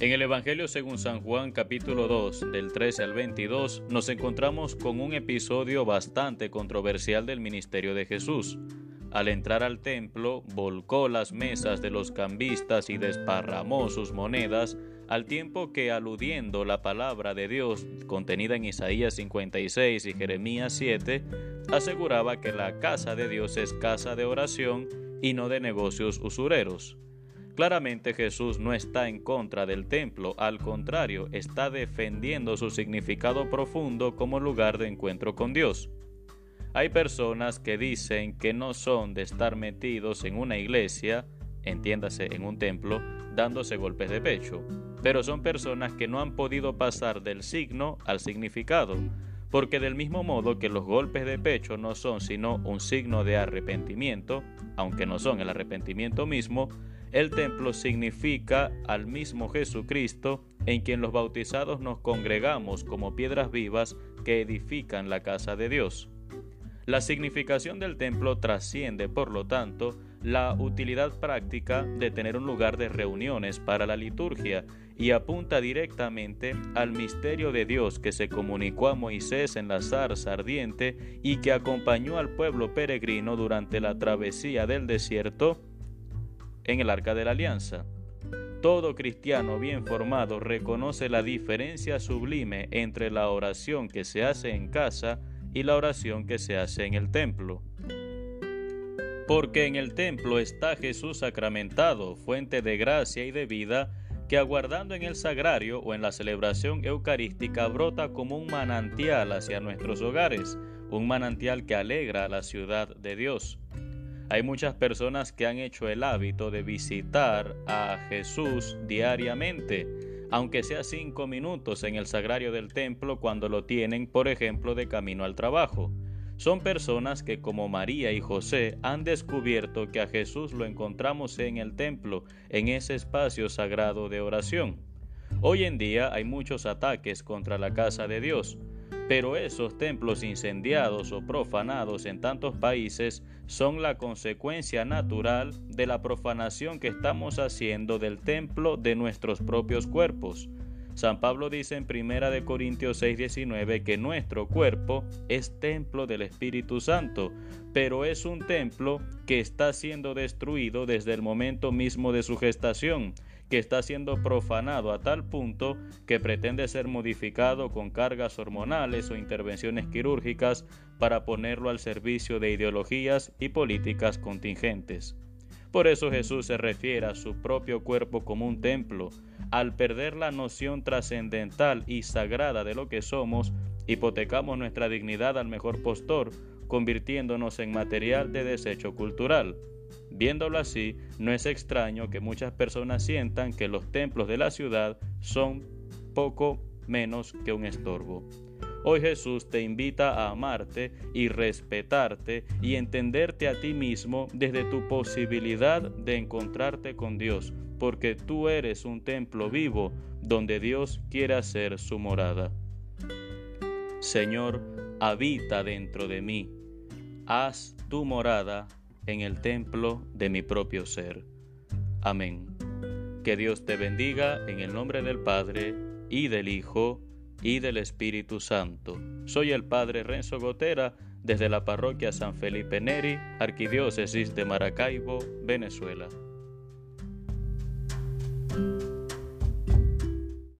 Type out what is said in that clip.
En el Evangelio según San Juan capítulo 2 del 13 al 22 nos encontramos con un episodio bastante controversial del ministerio de Jesús. Al entrar al templo, volcó las mesas de los cambistas y desparramó sus monedas, al tiempo que aludiendo la palabra de Dios contenida en Isaías 56 y Jeremías 7, aseguraba que la casa de Dios es casa de oración y no de negocios usureros. Claramente Jesús no está en contra del templo, al contrario, está defendiendo su significado profundo como lugar de encuentro con Dios. Hay personas que dicen que no son de estar metidos en una iglesia, entiéndase en un templo, dándose golpes de pecho, pero son personas que no han podido pasar del signo al significado, porque del mismo modo que los golpes de pecho no son sino un signo de arrepentimiento, aunque no son el arrepentimiento mismo, el templo significa al mismo Jesucristo en quien los bautizados nos congregamos como piedras vivas que edifican la casa de Dios. La significación del templo trasciende, por lo tanto, la utilidad práctica de tener un lugar de reuniones para la liturgia y apunta directamente al misterio de Dios que se comunicó a Moisés en la zarza ardiente y que acompañó al pueblo peregrino durante la travesía del desierto en el arca de la alianza. Todo cristiano bien formado reconoce la diferencia sublime entre la oración que se hace en casa y la oración que se hace en el templo. Porque en el templo está Jesús sacramentado, fuente de gracia y de vida, que aguardando en el sagrario o en la celebración eucarística brota como un manantial hacia nuestros hogares, un manantial que alegra a la ciudad de Dios. Hay muchas personas que han hecho el hábito de visitar a Jesús diariamente, aunque sea cinco minutos en el sagrario del templo cuando lo tienen, por ejemplo, de camino al trabajo. Son personas que como María y José han descubierto que a Jesús lo encontramos en el templo, en ese espacio sagrado de oración. Hoy en día hay muchos ataques contra la casa de Dios, pero esos templos incendiados o profanados en tantos países son la consecuencia natural de la profanación que estamos haciendo del templo de nuestros propios cuerpos. San Pablo dice en 1 Corintios 6:19 que nuestro cuerpo es templo del Espíritu Santo, pero es un templo que está siendo destruido desde el momento mismo de su gestación que está siendo profanado a tal punto que pretende ser modificado con cargas hormonales o intervenciones quirúrgicas para ponerlo al servicio de ideologías y políticas contingentes. Por eso Jesús se refiere a su propio cuerpo como un templo. Al perder la noción trascendental y sagrada de lo que somos, hipotecamos nuestra dignidad al mejor postor, convirtiéndonos en material de desecho cultural. Viéndolo así, no es extraño que muchas personas sientan que los templos de la ciudad son poco menos que un estorbo. Hoy Jesús te invita a amarte y respetarte y entenderte a ti mismo desde tu posibilidad de encontrarte con Dios, porque tú eres un templo vivo donde Dios quiere hacer su morada. Señor, habita dentro de mí, haz tu morada en el templo de mi propio ser. Amén. Que Dios te bendiga en el nombre del Padre y del Hijo y del Espíritu Santo. Soy el Padre Renzo Gotera desde la parroquia San Felipe Neri, Arquidiócesis de Maracaibo, Venezuela.